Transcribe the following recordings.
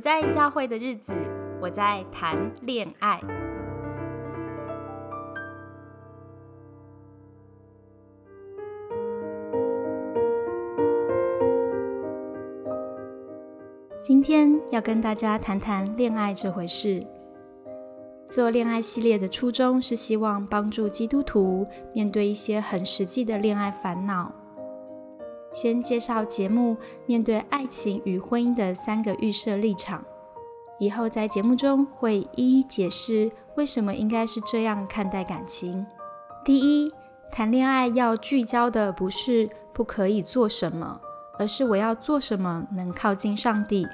在教会的日子，我在谈恋爱。今天要跟大家谈谈恋爱这回事。做恋爱系列的初衷是希望帮助基督徒面对一些很实际的恋爱烦恼。先介绍节目面对爱情与婚姻的三个预设立场，以后在节目中会一一解释为什么应该是这样看待感情。第一，谈恋爱要聚焦的不是不可以做什么，而是我要做什么能靠近上帝。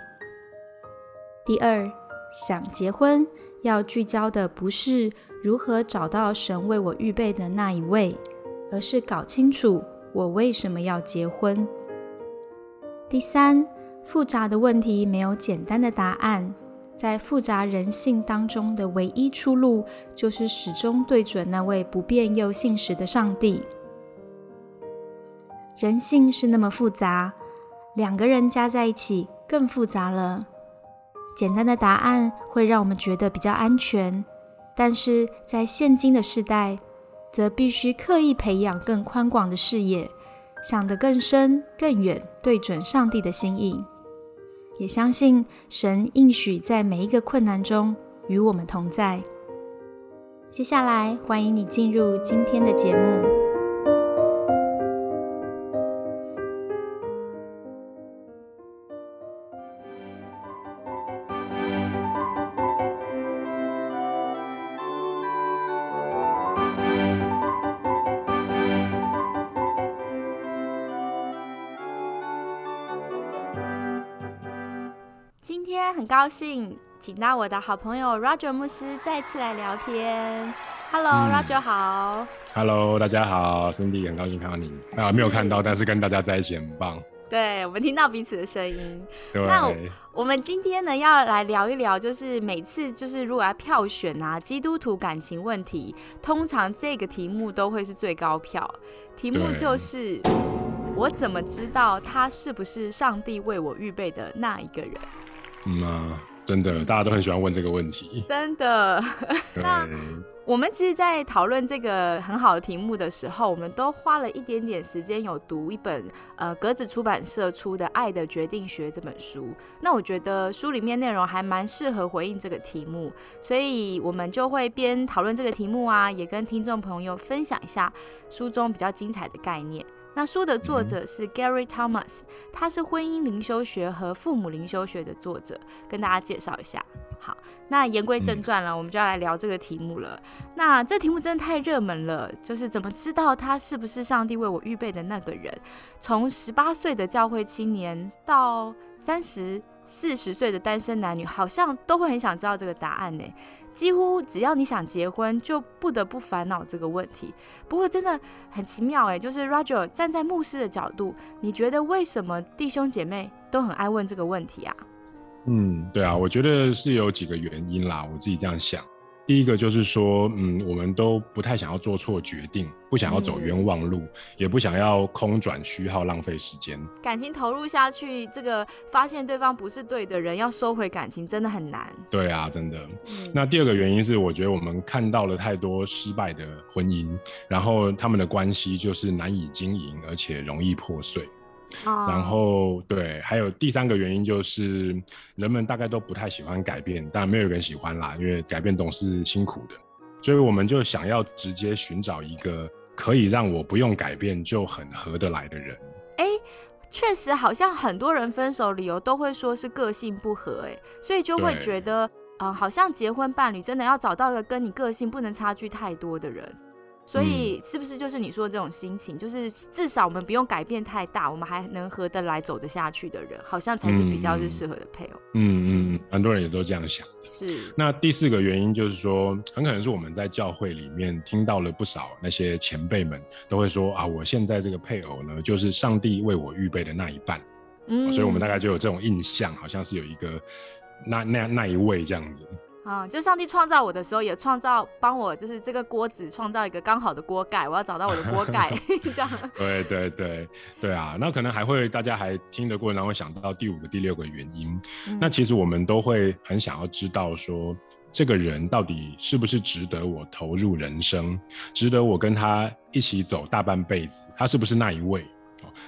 第二，想结婚要聚焦的不是如何找到神为我预备的那一位，而是搞清楚。我为什么要结婚？第三，复杂的问题没有简单的答案，在复杂人性当中的唯一出路，就是始终对准那位不变又信实的上帝。人性是那么复杂，两个人加在一起更复杂了。简单的答案会让我们觉得比较安全，但是在现今的时代。则必须刻意培养更宽广的视野，想得更深更远，对准上帝的心意，也相信神应许在每一个困难中与我们同在。接下来，欢迎你进入今天的节目。很高兴请到我的好朋友 Roger 穆斯再次来聊天。Hello，Roger 好。Hello，大家好，Cindy 很高兴看到你。啊，没有看到，但是跟大家在一起很棒。对，我们听到彼此的声音。对。那我们今天呢，要来聊一聊，就是每次就是如果要票选啊，基督徒感情问题，通常这个题目都会是最高票。题目就是我怎么知道他是不是上帝为我预备的那一个人？嗯啊，真的，大家都很喜欢问这个问题。真的，那我们其实，在讨论这个很好的题目的时候，我们都花了一点点时间，有读一本呃格子出版社出的《爱的决定学》这本书。那我觉得书里面内容还蛮适合回应这个题目，所以我们就会边讨论这个题目啊，也跟听众朋友分享一下书中比较精彩的概念。那书的作者是 Gary Thomas，他是婚姻灵修学和父母灵修学的作者，跟大家介绍一下。好，那言归正传了，我们就要来聊这个题目了。那这题目真的太热门了，就是怎么知道他是不是上帝为我预备的那个人？从十八岁的教会青年到三十四十岁的单身男女，好像都会很想知道这个答案呢。几乎只要你想结婚，就不得不烦恼这个问题。不过真的很奇妙哎，就是 Roger 站在牧师的角度，你觉得为什么弟兄姐妹都很爱问这个问题啊？嗯，对啊，我觉得是有几个原因啦，我自己这样想。第一个就是说，嗯，我们都不太想要做错决定，不想要走冤枉路，也不想要空转虚耗，浪费时间。感情投入下去，这个发现对方不是对的人，要收回感情真的很难。对啊，真的。那第二个原因是，我觉得我们看到了太多失败的婚姻，然后他们的关系就是难以经营，而且容易破碎。然后对，还有第三个原因就是人们大概都不太喜欢改变，但没有人喜欢啦，因为改变总是辛苦的，所以我们就想要直接寻找一个可以让我不用改变就很合得来的人。哎，确实好像很多人分手理由都会说是个性不合，哎，所以就会觉得，嗯，好像结婚伴侣真的要找到一个跟你个性不能差距太多的人。所以是不是就是你说的这种心情？就是至少我们不用改变太大，我们还能合得来、走得下去的人，好像才是比较是适合的配偶。嗯嗯，很多人也都这样想。是。那第四个原因就是说，很可能是我们在教会里面听到了不少那些前辈们都会说啊，我现在这个配偶呢，就是上帝为我预备的那一半。嗯。所以我们大概就有这种印象，好像是有一个那那那一位这样子。啊，就上帝创造我的时候，也创造帮我，就是这个锅子创造一个刚好的锅盖，我要找到我的锅盖，这样。对对对对啊，那可能还会大家还听得过，然后想到第五个、第六个原因。那其实我们都会很想要知道，说这个人到底是不是值得我投入人生，值得我跟他一起走大半辈子，他是不是那一位？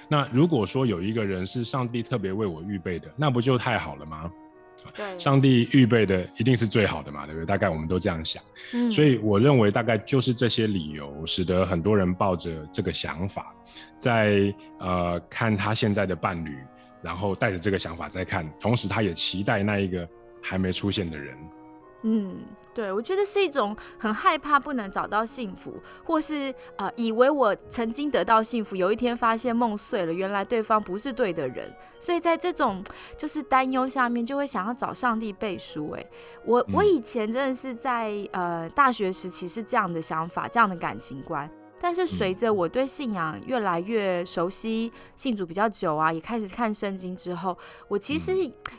那如果说有一个人是上帝特别为我预备的，那不就太好了吗？对，上帝预备的一定是最好的嘛，对不对？大概我们都这样想。嗯，所以我认为大概就是这些理由，使得很多人抱着这个想法，在呃看他现在的伴侣，然后带着这个想法在看，同时他也期待那一个还没出现的人。嗯。对，我觉得是一种很害怕不能找到幸福，或是呃以为我曾经得到幸福，有一天发现梦碎了，原来对方不是对的人，所以在这种就是担忧下面，就会想要找上帝背书。哎，我我以前真的是在呃大学时期是这样的想法，这样的感情观，但是随着我对信仰越来越熟悉，信主比较久啊，也开始看圣经之后，我其实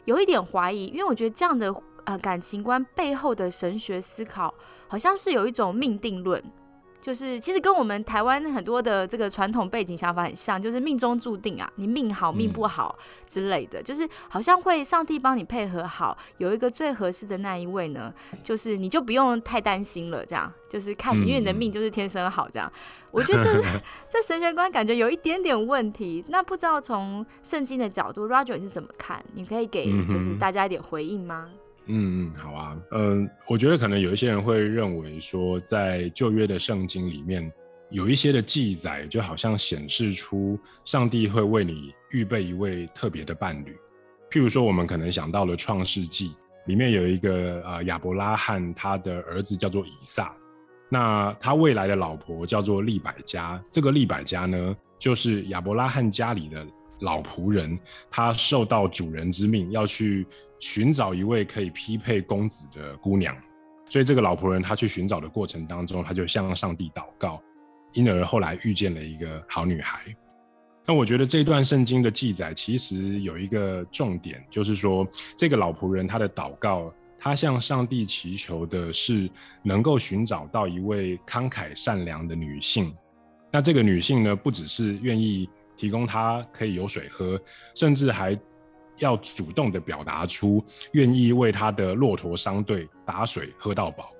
有一点怀疑，因为我觉得这样的。呃，感情观背后的神学思考，好像是有一种命定论，就是其实跟我们台湾很多的这个传统背景想法很像，就是命中注定啊，你命好命不好之类的，就是好像会上帝帮你配合好，有一个最合适的那一位呢，就是你就不用太担心了，这样就是看，因为你的命就是天生好这样。我觉得这 这神学观感觉有一点点问题，那不知道从圣经的角度，Roger 你是怎么看？你可以给就是大家一点回应吗？嗯嗯嗯，好啊，嗯，我觉得可能有一些人会认为说，在旧约的圣经里面，有一些的记载，就好像显示出上帝会为你预备一位特别的伴侣。譬如说，我们可能想到了创世纪里面有一个呃亚伯拉罕，他的儿子叫做以撒，那他未来的老婆叫做利百加，这个利百加呢，就是亚伯拉罕家里的。老仆人，他受到主人之命，要去寻找一位可以匹配公子的姑娘。所以这个老仆人他去寻找的过程当中，他就向上帝祷告，因而后来遇见了一个好女孩。那我觉得这段圣经的记载其实有一个重点，就是说这个老仆人他的祷告，他向上帝祈求的是能够寻找到一位慷慨善良的女性。那这个女性呢，不只是愿意。提供他可以有水喝，甚至还要主动的表达出愿意为他的骆驼商队打水喝到饱。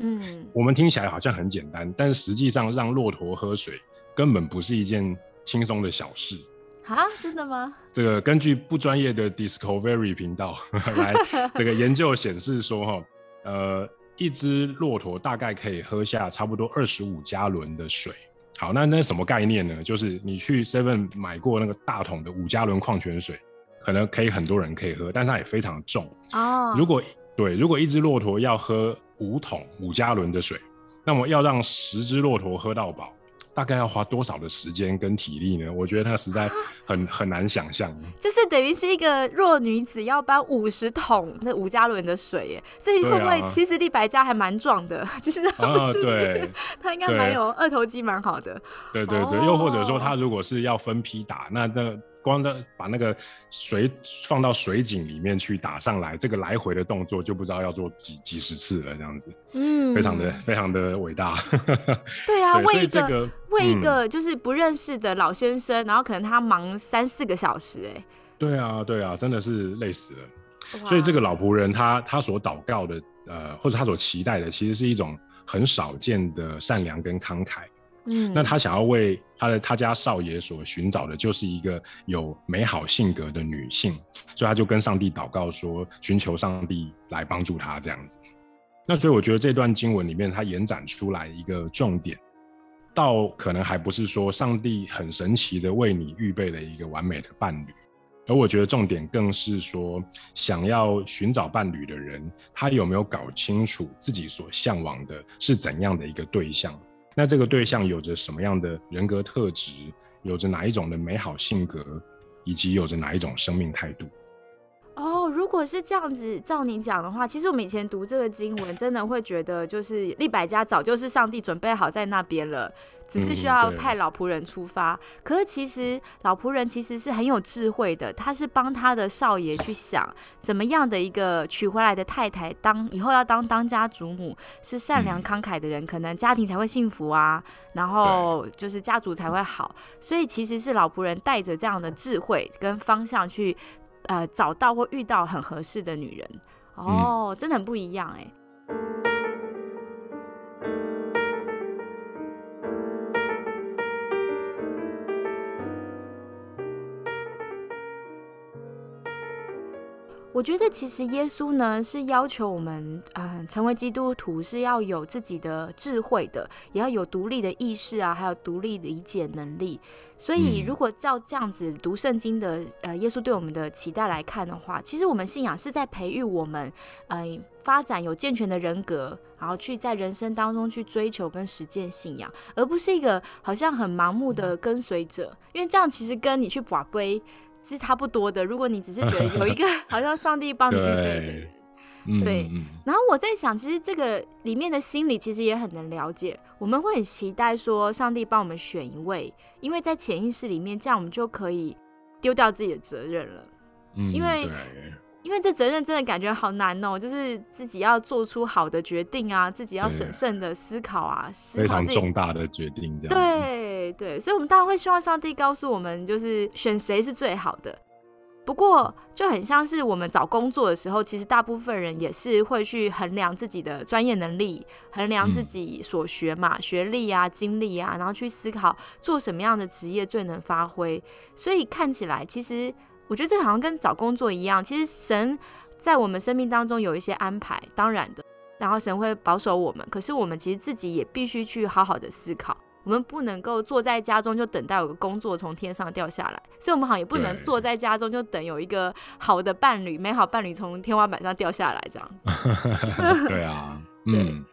嗯，我们听起来好像很简单，但是实际上让骆驼喝水根本不是一件轻松的小事。啊，真的吗？这个根据不专业的 Discovery 频道来 这个研究显示说，哈，呃，一只骆驼大概可以喝下差不多二十五加仑的水。好，那那什么概念呢？就是你去 Seven 买过那个大桶的五加仑矿泉水，可能可以很多人可以喝，但是它也非常重哦。如果对，如果一只骆驼要喝五桶五加仑的水，那么要让十只骆驼喝到饱。大概要花多少的时间跟体力呢？我觉得那实在很很难想象。就是等于是一个弱女子要搬五十桶那五加仑的水耶，所以会不会其实立白家还蛮壮的？就是啊，对，他应该蛮有二头肌，蛮好的。对对对，又或者说他如果是要分批打，那这。光的把那个水放到水井里面去打上来，这个来回的动作就不知道要做几几十次了，这样子，嗯，非常的非常的伟大。对啊，为一个为一个就是不认识的老先生，然后可能他忙三四个小时，哎，对啊，对啊，真的是累死了。所以这个老仆人他他所祷告的，呃，或者他所期待的，其实是一种很少见的善良跟慷慨。那他想要为他的他家少爷所寻找的，就是一个有美好性格的女性，所以他就跟上帝祷告说，寻求上帝来帮助他这样子。那所以我觉得这段经文里面，它延展出来一个重点，倒可能还不是说上帝很神奇的为你预备了一个完美的伴侣，而我觉得重点更是说，想要寻找伴侣的人，他有没有搞清楚自己所向往的是怎样的一个对象。那这个对象有着什么样的人格特质？有着哪一种的美好性格，以及有着哪一种生命态度？哦，哦，如果是这样子，照你讲的话，其实我们以前读这个经文，真的会觉得就是利百家早就是上帝准备好在那边了。只是需要派老仆人出发，可是其实老仆人其实是很有智慧的，他是帮他的少爷去想怎么样的一个娶回来的太太，当以后要当当家主母，是善良慷慨的人，可能家庭才会幸福啊，然后就是家族才会好，所以其实是老仆人带着这样的智慧跟方向去，呃，找到或遇到很合适的女人，哦，真的很不一样哎。我觉得其实耶稣呢是要求我们，嗯，成为基督徒是要有自己的智慧的，也要有独立的意识啊，还有独立理解能力。所以，如果照这样子读圣经的，呃，耶稣对我们的期待来看的话，其实我们信仰是在培育我们，嗯，发展有健全的人格，然后去在人生当中去追求跟实践信仰，而不是一个好像很盲目的跟随者。因为这样其实跟你去把杯。是差不多的。如果你只是觉得有一个 好像上帝帮你预备的人，对。然后我在想，其实这个里面的心理其实也很能了解。我们会很期待说，上帝帮我们选一位，因为在潜意识里面，这样我们就可以丢掉自己的责任了。嗯，因为。因为这责任真的感觉好难哦，就是自己要做出好的决定啊，自己要审慎的思考啊，非常重大的决定这样。对对，所以我们当然会希望上帝告诉我们，就是选谁是最好的。不过就很像是我们找工作的时候，其实大部分人也是会去衡量自己的专业能力，衡量自己所学嘛，学历啊、经历啊，然后去思考做什么样的职业最能发挥。所以看起来其实。我觉得这个好像跟找工作一样，其实神在我们生命当中有一些安排，当然的，然后神会保守我们。可是我们其实自己也必须去好好的思考，我们不能够坐在家中就等待有个工作从天上掉下来，所以我们好像也不能坐在家中就等有一个好的伴侣、美好伴侣从天花板上掉下来这样。对啊，嗯，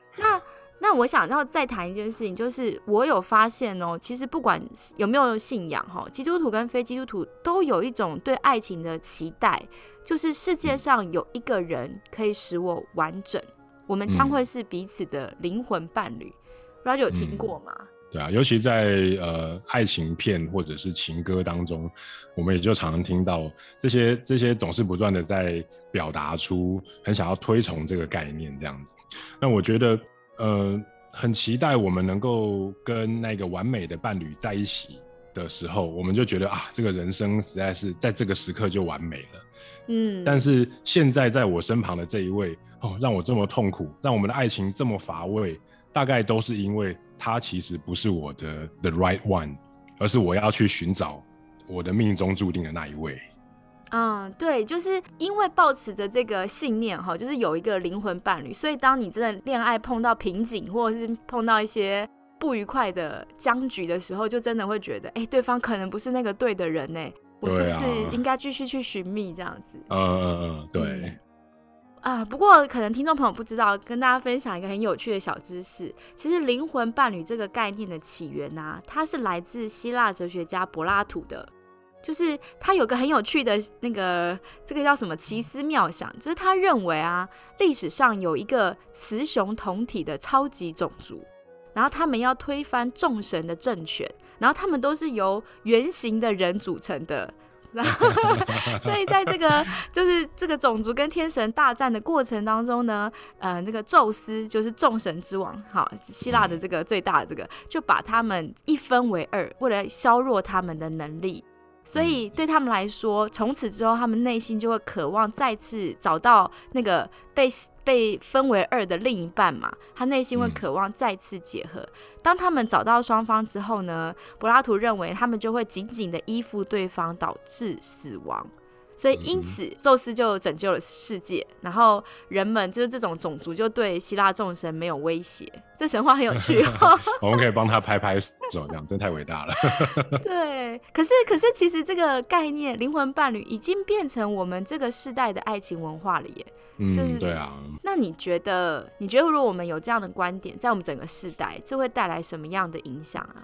那。我想要再谈一件事情，就是我有发现哦，其实不管有没有信仰哈，基督徒跟非基督徒都有一种对爱情的期待，就是世界上有一个人可以使我完整，我们将会是彼此的灵魂伴侣。Roger 有听过吗？对啊，尤其在呃爱情片或者是情歌当中，我们也就常常听到这些这些总是不断的在表达出很想要推崇这个概念这样子。那我觉得。呃，很期待我们能够跟那个完美的伴侣在一起的时候，我们就觉得啊，这个人生实在是在这个时刻就完美了。嗯，但是现在在我身旁的这一位，哦，让我这么痛苦，让我们的爱情这么乏味，大概都是因为他其实不是我的 the right one，而是我要去寻找我的命中注定的那一位。嗯，对，就是因为抱持着这个信念哈，就是有一个灵魂伴侣，所以当你真的恋爱碰到瓶颈，或者是碰到一些不愉快的僵局的时候，就真的会觉得，哎，对方可能不是那个对的人呢，我是不是应该继续去寻觅这样子？嗯嗯嗯，对。啊，不过可能听众朋友不知道，跟大家分享一个很有趣的小知识，其实灵魂伴侣这个概念的起源啊，它是来自希腊哲学家柏拉图的。就是他有个很有趣的那个，这个叫什么奇思妙想，就是他认为啊，历史上有一个雌雄同体的超级种族，然后他们要推翻众神的政权，然后他们都是由圆形的人组成的，所以在这个就是这个种族跟天神大战的过程当中呢，呃，那个宙斯就是众神之王，好，希腊的这个最大的这个，就把他们一分为二，为了削弱他们的能力。所以对他们来说，从此之后，他们内心就会渴望再次找到那个被被分为二的另一半嘛。他内心会渴望再次结合。当他们找到双方之后呢，柏拉图认为他们就会紧紧的依附对方，导致死亡。所以，因此，宙斯就拯救了世界，然后人们就是这种种族就对希腊众神没有威胁。这神话很有趣，我们可以帮他拍拍手，这样真太伟大了。对，可是，可是，其实这个概念“灵魂伴侣”已经变成我们这个世代的爱情文化了耶。嗯，对啊。那你觉得？你觉得如果我们有这样的观点，在我们整个世代，这会带来什么样的影响啊？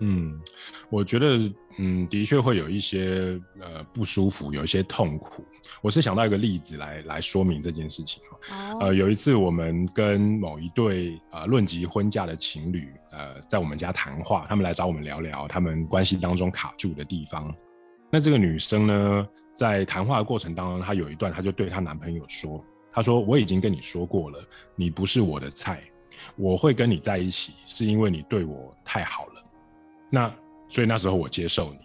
嗯，我觉得，嗯，的确会有一些呃不舒服，有一些痛苦。我是想到一个例子来来说明这件事情哦。呃，有一次我们跟某一对呃论及婚嫁的情侣，呃，在我们家谈话，他们来找我们聊聊他们关系当中卡住的地方。那这个女生呢，在谈话的过程当中，她有一段，她就对她男朋友说：“她说我已经跟你说过了，你不是我的菜，我会跟你在一起，是因为你对我太好了。那所以那时候我接受你，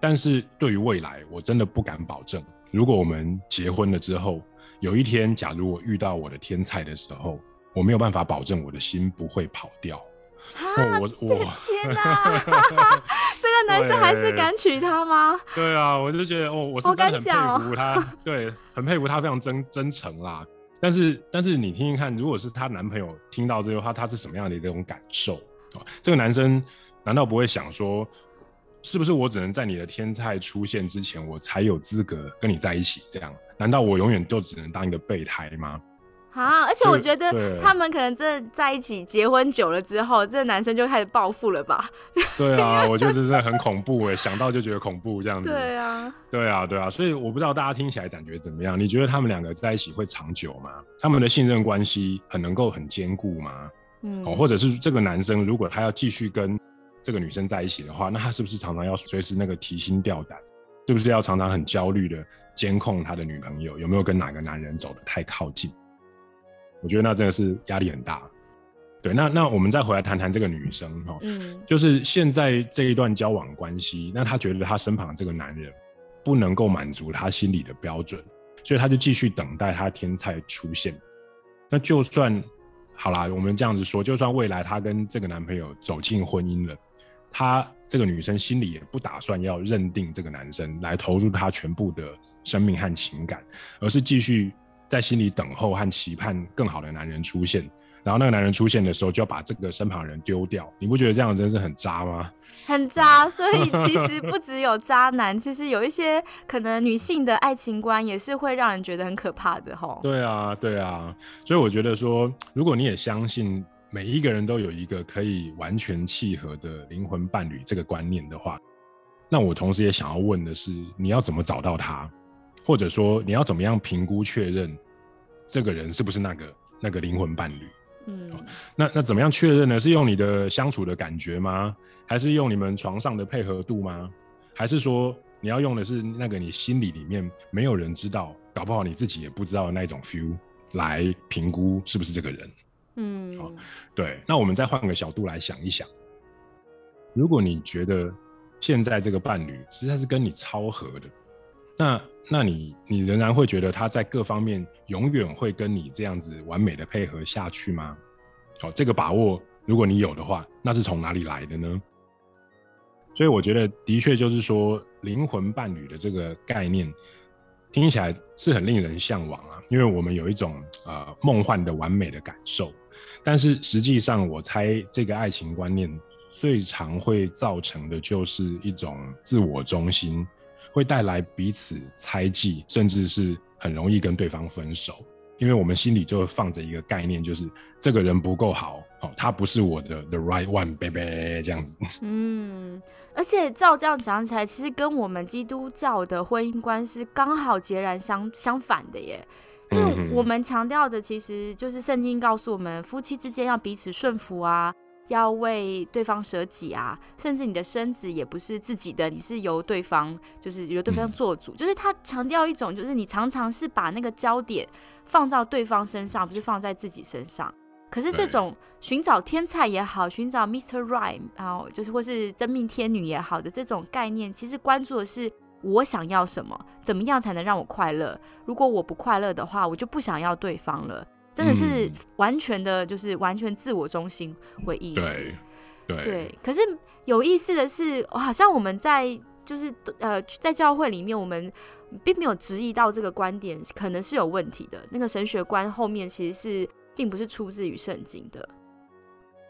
但是对于未来，我真的不敢保证。如果我们结婚了之后，有一天，假如我遇到我的天才的时候，我没有办法保证我的心不会跑掉。”我我天哪！这个男生还是敢娶她吗？对啊，我就觉得哦，我是真的很佩服他，对，很佩服他非常真真诚啦。但是但是你听听看，如果是她男朋友听到这句话，他是什么样的一种感受这个男生难道不会想说，是不是我只能在你的天菜出现之前，我才有资格跟你在一起？这样，难道我永远就只能当一个备胎吗？啊！而且我觉得他们可能真的在一起结婚久了之后，这男生就开始暴富了吧？对啊，我觉得这是很恐怖哎，想到就觉得恐怖这样子。对啊，对啊，对啊，所以我不知道大家听起来感觉怎么样？你觉得他们两个在一起会长久吗？他们的信任关系很能够很坚固吗？嗯，哦，或者是这个男生如果他要继续跟这个女生在一起的话，那她是不是常常要随时那个提心吊胆？是不是要常常很焦虑的监控他的女朋友有没有跟哪个男人走得太靠近？我觉得那真的是压力很大，对。那那我们再回来谈谈这个女生哈，嗯，就是现在这一段交往关系，那她觉得她身旁这个男人不能够满足她心里的标准，所以她就继续等待她天才出现。那就算好啦，我们这样子说，就算未来她跟这个男朋友走进婚姻了，她这个女生心里也不打算要认定这个男生来投入她全部的生命和情感，而是继续。在心里等候和期盼更好的男人出现，然后那个男人出现的时候，就要把这个身旁人丢掉。你不觉得这样真是很渣吗？很渣。所以其实不只有渣男，其实有一些可能女性的爱情观也是会让人觉得很可怕的吼。对啊，对啊。所以我觉得说，如果你也相信每一个人都有一个可以完全契合的灵魂伴侣这个观念的话，那我同时也想要问的是，你要怎么找到他？或者说你要怎么样评估确认这个人是不是那个那个灵魂伴侣？嗯，那那怎么样确认呢？是用你的相处的感觉吗？还是用你们床上的配合度吗？还是说你要用的是那个你心里里面没有人知道，搞不好你自己也不知道的那种 feel 来评估是不是这个人？嗯，好，对。那我们再换个角度来想一想，如果你觉得现在这个伴侣实在是跟你超合的，那那你你仍然会觉得他在各方面永远会跟你这样子完美的配合下去吗？好，这个把握如果你有的话，那是从哪里来的呢？所以我觉得的确就是说灵魂伴侣的这个概念听起来是很令人向往啊，因为我们有一种呃梦幻的完美的感受，但是实际上我猜这个爱情观念最常会造成的就是一种自我中心。会带来彼此猜忌，甚至是很容易跟对方分手，因为我们心里就会放着一个概念，就是这个人不够好，哦，他不是我的 the right one，baby，这样子。嗯，而且照这样讲起来，其实跟我们基督教的婚姻观是刚好截然相相反的耶，因为我们强调的其实就是圣经告诉我们，夫妻之间要彼此顺服啊。要为对方舍己啊，甚至你的身子也不是自己的，你是由对方，就是由对方做主。就是他强调一种，就是你常常是把那个焦点放到对方身上，不是放在自己身上。可是这种寻找天才也好，寻找 Mr. Right，然后就是或是真命天女也好的这种概念，其实关注的是我想要什么，怎么样才能让我快乐？如果我不快乐的话，我就不想要对方了。真的是完全的，就是完全自我中心为意识，对对。可是有意思的是，好像我们在就是呃在教会里面，我们并没有质疑到这个观点可能是有问题的。那个神学观后面其实是并不是出自于圣经的。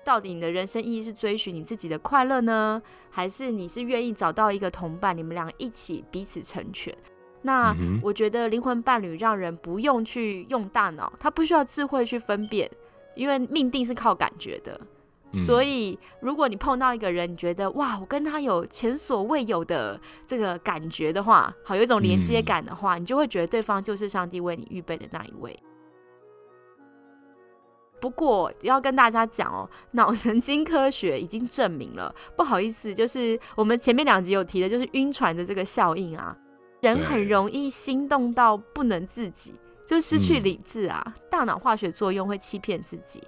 到底你的人生意义是追寻你自己的快乐呢，还是你是愿意找到一个同伴，你们俩一起彼此成全？那我觉得灵魂伴侣让人不用去用大脑，他不需要智慧去分辨，因为命定是靠感觉的。所以，如果你碰到一个人，你觉得哇，我跟他有前所未有的这个感觉的话，好有一种连接感的话，你就会觉得对方就是上帝为你预备的那一位。不过要跟大家讲哦，脑神经科学已经证明了，不好意思，就是我们前面两集有提的，就是晕船的这个效应啊，人很容易心动到不能自己，就失去理智啊，大脑化学作用会欺骗自己，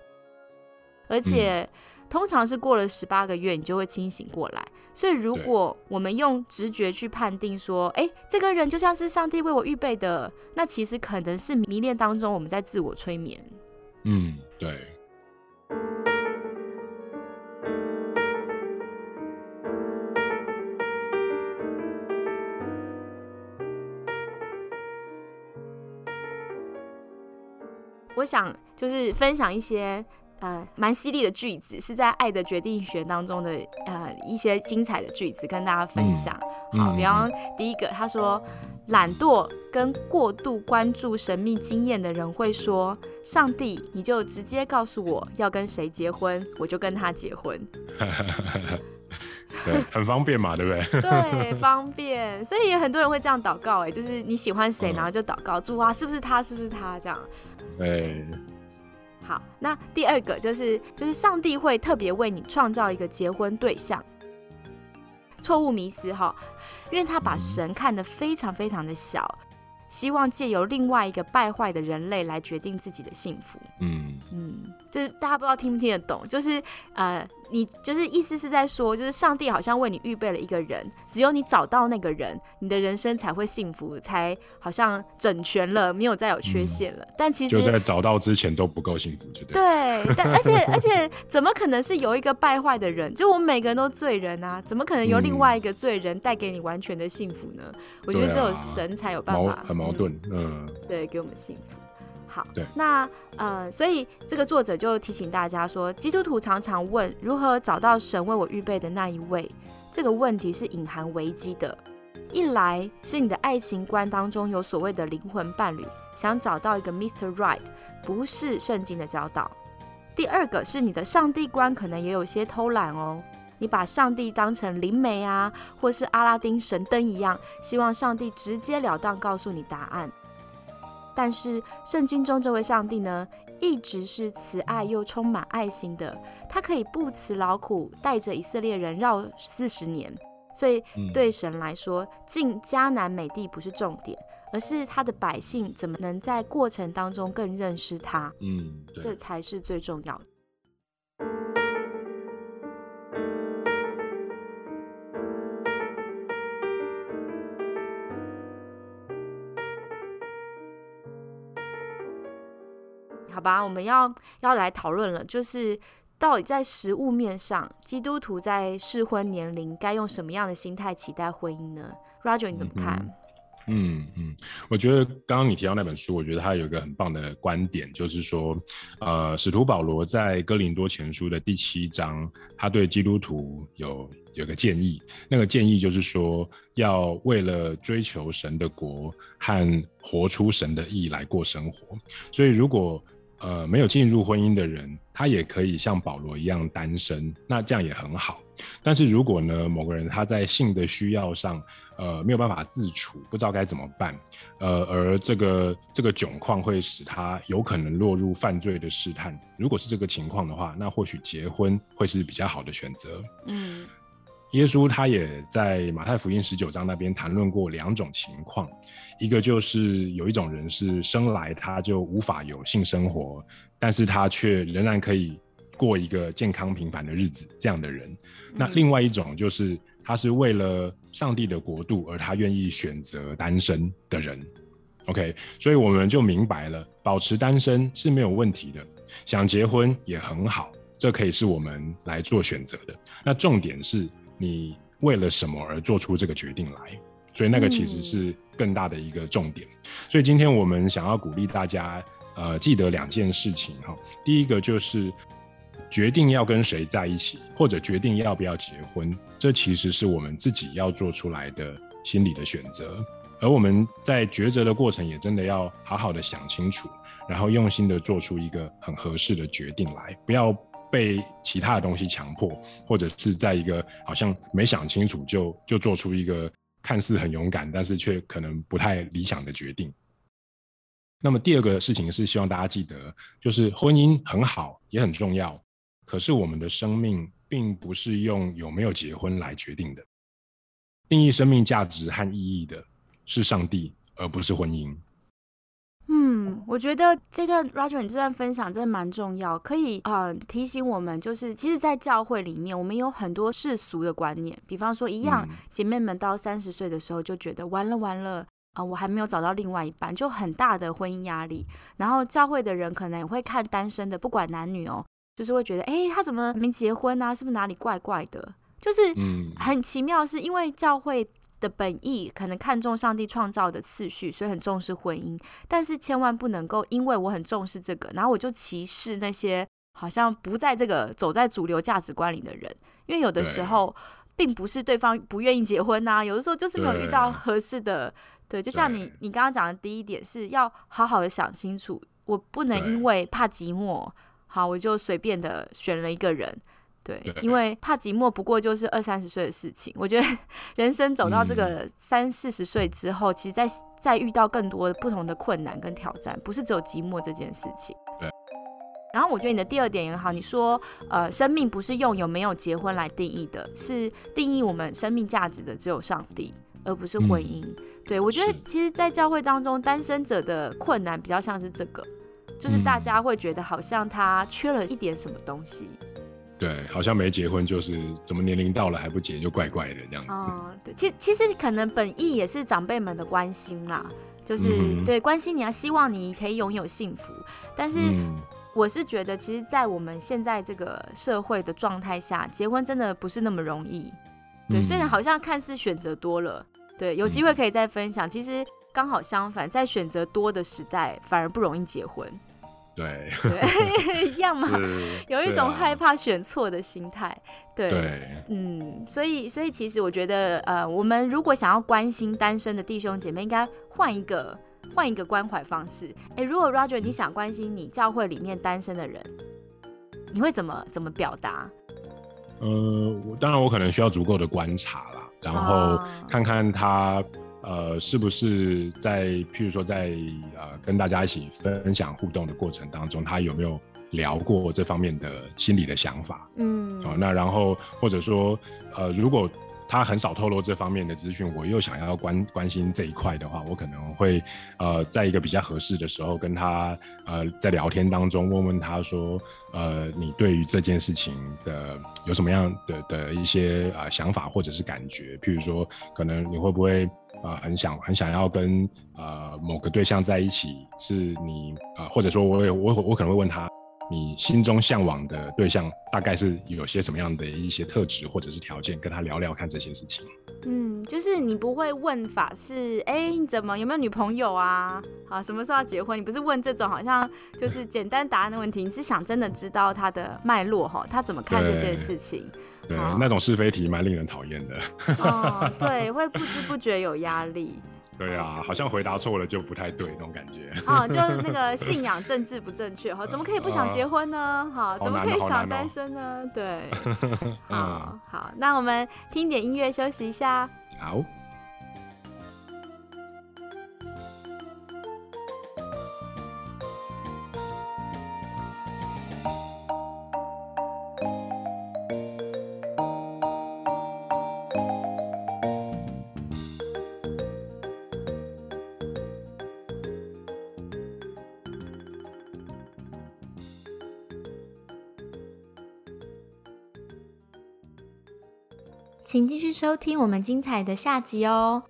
而且。通常是过了十八个月，你就会清醒过来。所以，如果我们用直觉去判定说，哎，这个人就像是上帝为我预备的，那其实可能是迷恋当中我们在自我催眠。嗯，对。我想就是分享一些。呃，蛮犀利的句子，是在《爱的决定学》当中的呃一些精彩的句子，跟大家分享。好，比方第一个，他说，懒惰跟过度关注神秘经验的人会说：“上帝，你就直接告诉我要跟谁结婚，我就跟他结婚。”对，很方便嘛，对不对？对，方便。所以很多人会这样祷告，哎，就是你喜欢谁，然后就祷告主啊，是不是他？是不是他？这样。对。好，那第二个就是就是上帝会特别为你创造一个结婚对象，错误迷思哈，因为他把神看得非常非常的小，希望借由另外一个败坏的人类来决定自己的幸福。嗯。嗯，就是大家不知道听不听得懂，就是呃。你就是意思是在说，就是上帝好像为你预备了一个人，只有你找到那个人，你的人生才会幸福，才好像整全了，没有再有缺陷了。但其实就在找到之前都不够幸福，对对？但而且而且，怎么可能是有一个败坏的人？就我们每个人都罪人啊，怎么可能由另外一个罪人带给你完全的幸福呢？我觉得只有神才有办法，很矛盾，嗯，对，给我们幸福。好，那呃，所以这个作者就提醒大家说，基督徒常常问如何找到神为我预备的那一位，这个问题是隐含危机的。一来是你的爱情观当中有所谓的灵魂伴侣，想找到一个 Mr. Right，不是圣经的教导；第二个是你的上帝观可能也有些偷懒哦，你把上帝当成灵媒啊，或是阿拉丁神灯一样，希望上帝直截了当告诉你答案。但是圣经中这位上帝呢，一直是慈爱又充满爱心的。他可以不辞劳苦，带着以色列人绕四十年。所以对神来说，进迦南美地不是重点，而是他的百姓怎么能在过程当中更认识他。嗯，这才是最重要的。好吧，我们要要来讨论了，就是到底在实物面上，基督徒在适婚年龄该用什么样的心态期待婚姻呢？Roger，你怎么看？嗯嗯，我觉得刚刚你提到那本书，我觉得他有一个很棒的观点，就是说，呃，使徒保罗在哥林多前书的第七章，他对基督徒有有个建议，那个建议就是说，要为了追求神的国和活出神的意来过生活，所以如果呃，没有进入婚姻的人，他也可以像保罗一样单身，那这样也很好。但是如果呢，某个人他在性的需要上，呃，没有办法自处，不知道该怎么办，呃，而这个这个窘况会使他有可能落入犯罪的试探。如果是这个情况的话，那或许结婚会是比较好的选择。嗯。耶稣他也在马太福音十九章那边谈论过两种情况，一个就是有一种人是生来他就无法有性生活，但是他却仍然可以过一个健康平凡的日子，这样的人。那另外一种就是他是为了上帝的国度而他愿意选择单身的人。OK，所以我们就明白了，保持单身是没有问题的，想结婚也很好，这可以是我们来做选择的。那重点是。你为了什么而做出这个决定来？所以那个其实是更大的一个重点。所以今天我们想要鼓励大家，呃，记得两件事情哈。第一个就是决定要跟谁在一起，或者决定要不要结婚，这其实是我们自己要做出来的心理的选择。而我们在抉择的过程，也真的要好好的想清楚，然后用心的做出一个很合适的决定来，不要。被其他的东西强迫，或者是在一个好像没想清楚就就做出一个看似很勇敢，但是却可能不太理想的决定。那么第二个事情是希望大家记得，就是婚姻很好也很重要，可是我们的生命并不是用有没有结婚来决定的。定义生命价值和意义的是上帝，而不是婚姻。嗯，我觉得这段 Roger 你这段分享真的蛮重要，可以呃提醒我们，就是其实，在教会里面，我们有很多世俗的观念，比方说，一样姐妹们到三十岁的时候就觉得完了完了啊，我还没有找到另外一半，就很大的婚姻压力。然后教会的人可能也会看单身的，不管男女哦，就是会觉得，哎，他怎么没结婚啊？是不是哪里怪怪的？就是很奇妙，是因为教会。的本意可能看重上帝创造的次序，所以很重视婚姻。但是千万不能够因为我很重视这个，然后我就歧视那些好像不在这个走在主流价值观里的人。因为有的时候并不是对方不愿意结婚呐，有的时候就是没有遇到合适的。对，就像你你刚刚讲的第一点是要好好的想清楚，我不能因为怕寂寞，好我就随便的选了一个人。对，因为怕寂寞，不过就是二三十岁的事情。我觉得 人生走到这个三四十岁之后，其实在在遇到更多不同的困难跟挑战，不是只有寂寞这件事情。对。然后我觉得你的第二点也好，你说呃，生命不是用有没有结婚来定义的，是定义我们生命价值的只有上帝，而不是婚姻。对我觉得其实，在教会当中，单身者的困难比较像是这个，就是大家会觉得好像他缺了一点什么东西。对，好像没结婚就是怎么年龄到了还不结，就怪怪的这样。哦，对，其其实可能本意也是长辈们的关心啦，就是对关心你啊，希望你可以拥有幸福。但是我是觉得，其实，在我们现在这个社会的状态下，结婚真的不是那么容易。对，虽然好像看似选择多了，对，有机会可以再分享。其实刚好相反，在选择多的时代，反而不容易结婚。对，一样嘛，有一种害怕选错的心态。对，嗯，所以，所以其实我觉得，呃，我们如果想要关心单身的弟兄姐妹，应该换一个换一个关怀方式。哎，如果 Roger 你想关心你教会里面单身的人，你会怎么怎么表达？呃，当然我可能需要足够的观察啦，然后看看他。呃，是不是在譬如说在呃跟大家一起分享互动的过程当中，他有没有聊过这方面的心理的想法？嗯，哦，那然后或者说呃，如果他很少透露这方面的资讯，我又想要关关心这一块的话，我可能会呃在一个比较合适的时候跟他呃在聊天当中问问他说，呃，你对于这件事情的有什么样的的一些呃想法或者是感觉？譬如说，可能你会不会？呃，很想很想要跟呃某个对象在一起，是你呃，或者说我也我我可能会问他，你心中向往的对象大概是有些什么样的一些特质或者是条件，跟他聊聊看这些事情。嗯，就是你不会问法是，哎，你怎么有没有女朋友啊？好，什么时候要结婚？你不是问这种好像就是简单答案的问题，你是想真的知道他的脉络哈，他怎么看这件事情。对，那种是非题蛮令人讨厌的。哦，对，会不知不觉有压力。对啊，好像回答错了就不太对那种感觉。啊，就是那个信仰政治不正确哈，怎么可以不想结婚呢？哈，怎么可以想单身呢？对，好 好，那我们听点音乐休息一下。好。请继续收听我们精彩的下集哦。